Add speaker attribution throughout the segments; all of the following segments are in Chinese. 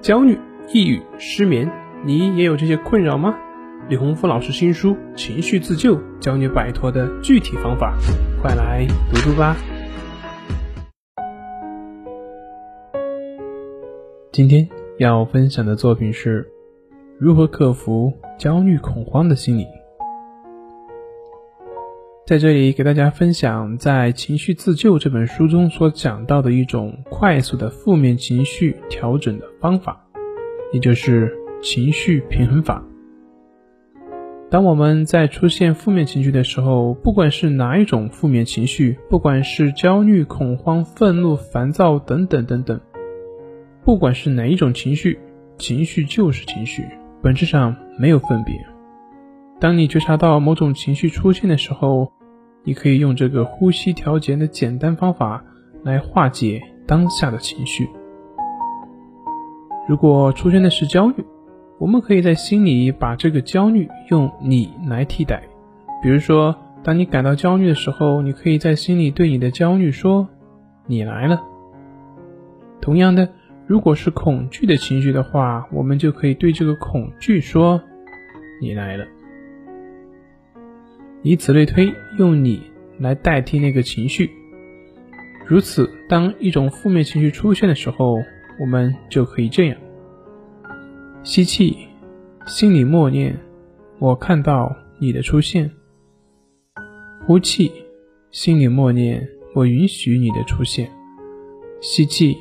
Speaker 1: 焦虑、抑郁、失眠，你也有这些困扰吗？李洪福老师新书《情绪自救》教你摆脱的具体方法，快来读读吧。今天要分享的作品是如何克服焦虑恐慌的心理。在这里给大家分享，在《情绪自救》这本书中所讲到的一种快速的负面情绪调整的方法，也就是情绪平衡法。当我们在出现负面情绪的时候，不管是哪一种负面情绪，不管是焦虑、恐慌、愤怒、烦躁等等等等，不管是哪一种情绪，情绪就是情绪，本质上没有分别。当你觉察到某种情绪出现的时候，你可以用这个呼吸调节的简单方法来化解当下的情绪。如果出现的是焦虑，我们可以在心里把这个焦虑用“你”来替代。比如说，当你感到焦虑的时候，你可以在心里对你的焦虑说：“你来了。”同样的，如果是恐惧的情绪的话，我们就可以对这个恐惧说：“你来了。”以此类推，用你来代替那个情绪。如此，当一种负面情绪出现的时候，我们就可以这样：吸气，心里默念“我看到你的出现”；呼气，心里默念“我允许你的出现”；吸气，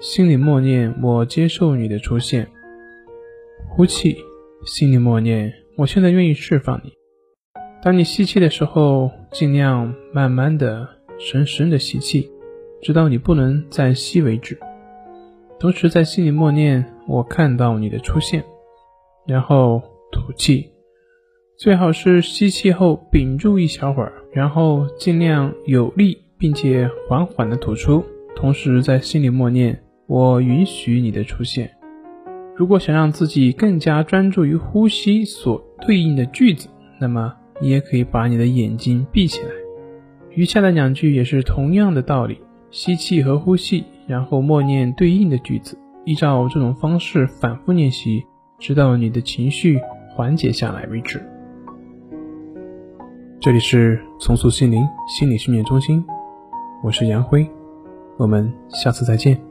Speaker 1: 心里默念“我接受你的出现”；呼气，心里默念“我现在愿意释放你”。当你吸气的时候，尽量慢慢的、深深的吸气，直到你不能再吸为止。同时在心里默念“我看到你的出现”，然后吐气，最好是吸气后屏住一小会儿，然后尽量有力并且缓缓的吐出，同时在心里默念“我允许你的出现”。如果想让自己更加专注于呼吸所对应的句子，那么。你也可以把你的眼睛闭起来，余下的两句也是同样的道理，吸气和呼气，然后默念对应的句子，依照这种方式反复练习，直到你的情绪缓解下来为止。这里是重塑心灵心理训练中心，我是杨辉，我们下次再见。